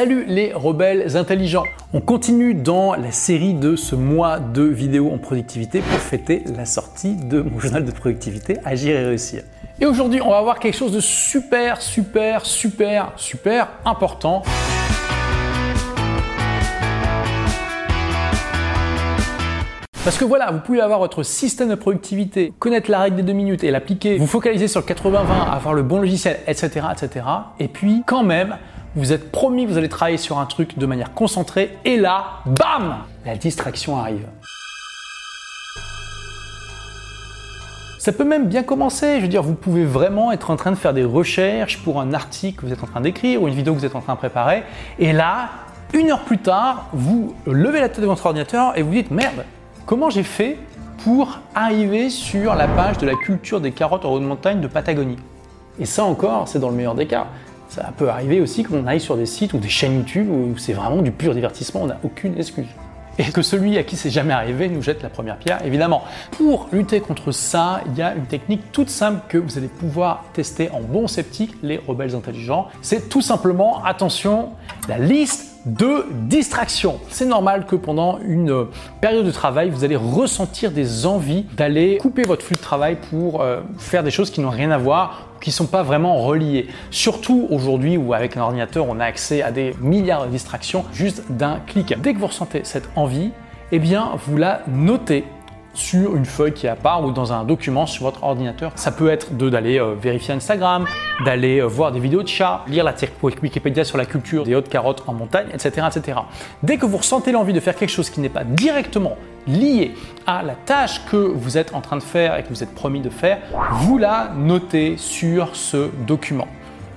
Salut les rebelles intelligents On continue dans la série de ce mois de vidéos en productivité pour fêter la sortie de mon journal de productivité Agir et réussir. Et aujourd'hui, on va voir quelque chose de super, super, super, super important. Parce que voilà, vous pouvez avoir votre système de productivité, connaître la règle des deux minutes et l'appliquer, vous focaliser sur le 80-20, avoir le bon logiciel, etc., etc. Et puis, quand même, vous êtes promis que vous allez travailler sur un truc de manière concentrée, et là, bam La distraction arrive. Ça peut même bien commencer. Je veux dire, vous pouvez vraiment être en train de faire des recherches pour un article que vous êtes en train d'écrire ou une vidéo que vous êtes en train de préparer. Et là, une heure plus tard, vous levez la tête de votre ordinateur et vous dites merde, comment j'ai fait pour arriver sur la page de la culture des carottes en haute montagne de Patagonie? Et ça encore, c'est dans le meilleur des cas. Ça peut arriver aussi qu'on aille sur des sites ou des chaînes YouTube où c'est vraiment du pur divertissement, on n'a aucune excuse. Et que celui à qui c'est jamais arrivé nous jette la première pierre, évidemment. Pour lutter contre ça, il y a une technique toute simple que vous allez pouvoir tester en bon sceptique, les rebelles intelligents. C'est tout simplement, attention, la liste de distraction. C'est normal que pendant une période de travail, vous allez ressentir des envies d'aller couper votre flux de travail pour euh, faire des choses qui n'ont rien à voir qui ne sont pas vraiment reliées. Surtout aujourd'hui où avec un ordinateur, on a accès à des milliards de distractions juste d'un clic. Dès que vous ressentez cette envie, eh bien, vous la notez sur une feuille qui est à part ou dans un document sur votre ordinateur. Ça peut être d'aller euh, vérifier Instagram, d'aller euh, voir des vidéos de chats, lire l'article Wikipédia sur la culture des hautes carottes en montagne, etc. Dès que vous ressentez l'envie de faire quelque chose qui n'est pas directement lié à la tâche que vous êtes en train de faire et que vous êtes promis de faire, vous la notez sur ce document.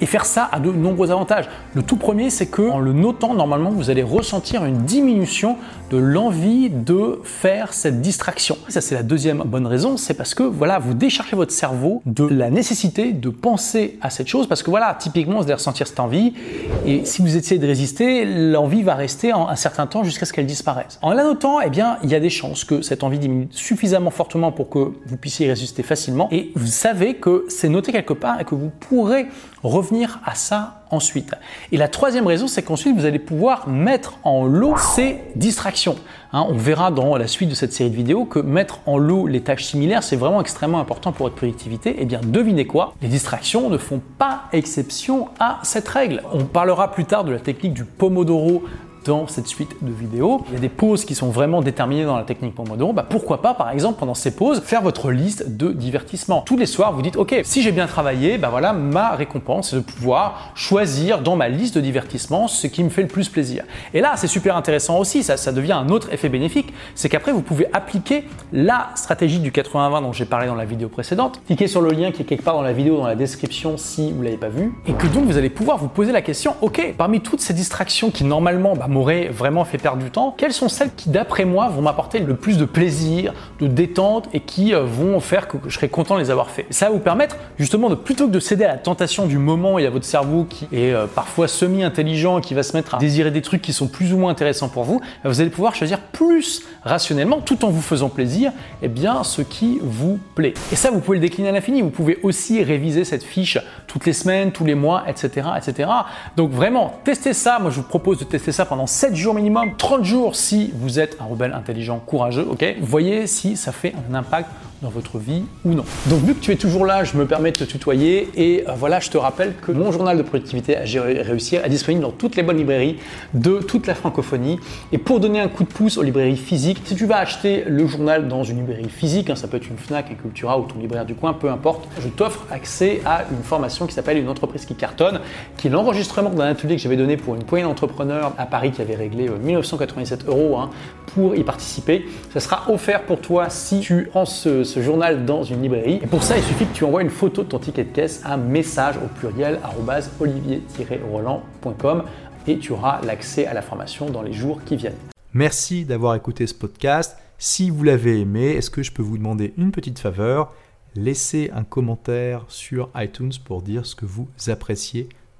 Et faire ça a de nombreux avantages. Le tout premier, c'est que en le notant, normalement, vous allez ressentir une diminution de l'envie de faire cette distraction. Ça, c'est la deuxième bonne raison, c'est parce que voilà, vous déchargez votre cerveau de la nécessité de penser à cette chose, parce que voilà, typiquement, vous allez ressentir cette envie, et si vous essayez de résister, l'envie va rester un certain temps jusqu'à ce qu'elle disparaisse. En la notant, eh bien, il y a des chances que cette envie diminue suffisamment fortement pour que vous puissiez y résister facilement, et vous savez que c'est noté quelque part et que vous pourrez revenir à ça ensuite. Et la troisième raison, c'est qu'ensuite vous allez pouvoir mettre en lot ces distractions. Hein, on verra dans la suite de cette série de vidéos que mettre en lot les tâches similaires, c'est vraiment extrêmement important pour votre productivité. Et eh bien, devinez quoi? Les distractions ne font pas exception à cette règle. On parlera plus tard de la technique du Pomodoro dans cette suite de vidéos. Il y a des pauses qui sont vraiment déterminées dans la technique Pomodoro. Bah pourquoi pas, par exemple, pendant ces pauses, faire votre liste de divertissement. Tous les soirs, vous dites, OK, si j'ai bien travaillé, bah voilà, ma récompense, c'est de pouvoir choisir dans ma liste de divertissement ce qui me fait le plus plaisir. Et là, c'est super intéressant aussi, ça, ça devient un autre effet bénéfique, c'est qu'après, vous pouvez appliquer la stratégie du 80-20 dont j'ai parlé dans la vidéo précédente. Cliquez sur le lien qui est quelque part dans la vidéo, dans la description si vous ne l'avez pas vu. Et que donc, vous allez pouvoir vous poser la question, OK, parmi toutes ces distractions qui normalement bah, m'aurait vraiment fait perdre du temps, quelles sont celles qui, d'après moi, vont m'apporter le plus de plaisir, de détente et qui euh, vont faire que je serai content de les avoir fait? Ça va vous permettre justement de plutôt que de céder à la tentation du moment et à votre cerveau qui est euh, parfois semi-intelligent qui va se mettre à désirer des trucs qui sont plus ou moins intéressants pour vous, vous allez pouvoir choisir plus rationnellement, tout en vous faisant plaisir, eh bien ce qui vous plaît. Et ça, vous pouvez le décliner à l'infini. Vous pouvez aussi réviser cette fiche toutes les semaines, tous les mois, etc., etc. Donc vraiment, testez ça. Moi, je vous propose de tester ça pendant 7 jours minimum, 30 jours si vous êtes un rebelle intelligent, courageux, ok Voyez si ça fait un impact dans votre vie ou non. Donc vu que tu es toujours là, je me permets de te tutoyer et euh, voilà, je te rappelle que mon journal de productivité à réussir est disponible dans toutes les bonnes librairies de toute la francophonie. Et pour donner un coup de pouce aux librairies physiques, si tu vas acheter le journal dans une librairie physique, hein, ça peut être une Fnac, un Cultura ou ton libraire du coin, peu importe, je t'offre accès à une formation qui s'appelle une entreprise qui cartonne, qui est l'enregistrement d'un atelier que j'avais donné pour une poignée d'entrepreneurs à Paris qui avait réglé 1997 euh, euros hein, pour y participer. Ça sera offert pour toi si tu prends ce journal dans une librairie. Et pour ça, il suffit que tu envoies une photo de ton ticket de caisse à message au pluriel olivier-roland.com et tu auras l'accès à la formation dans les jours qui viennent. Merci d'avoir écouté ce podcast. Si vous l'avez aimé, est-ce que je peux vous demander une petite faveur? Laissez un commentaire sur iTunes pour dire ce que vous appréciez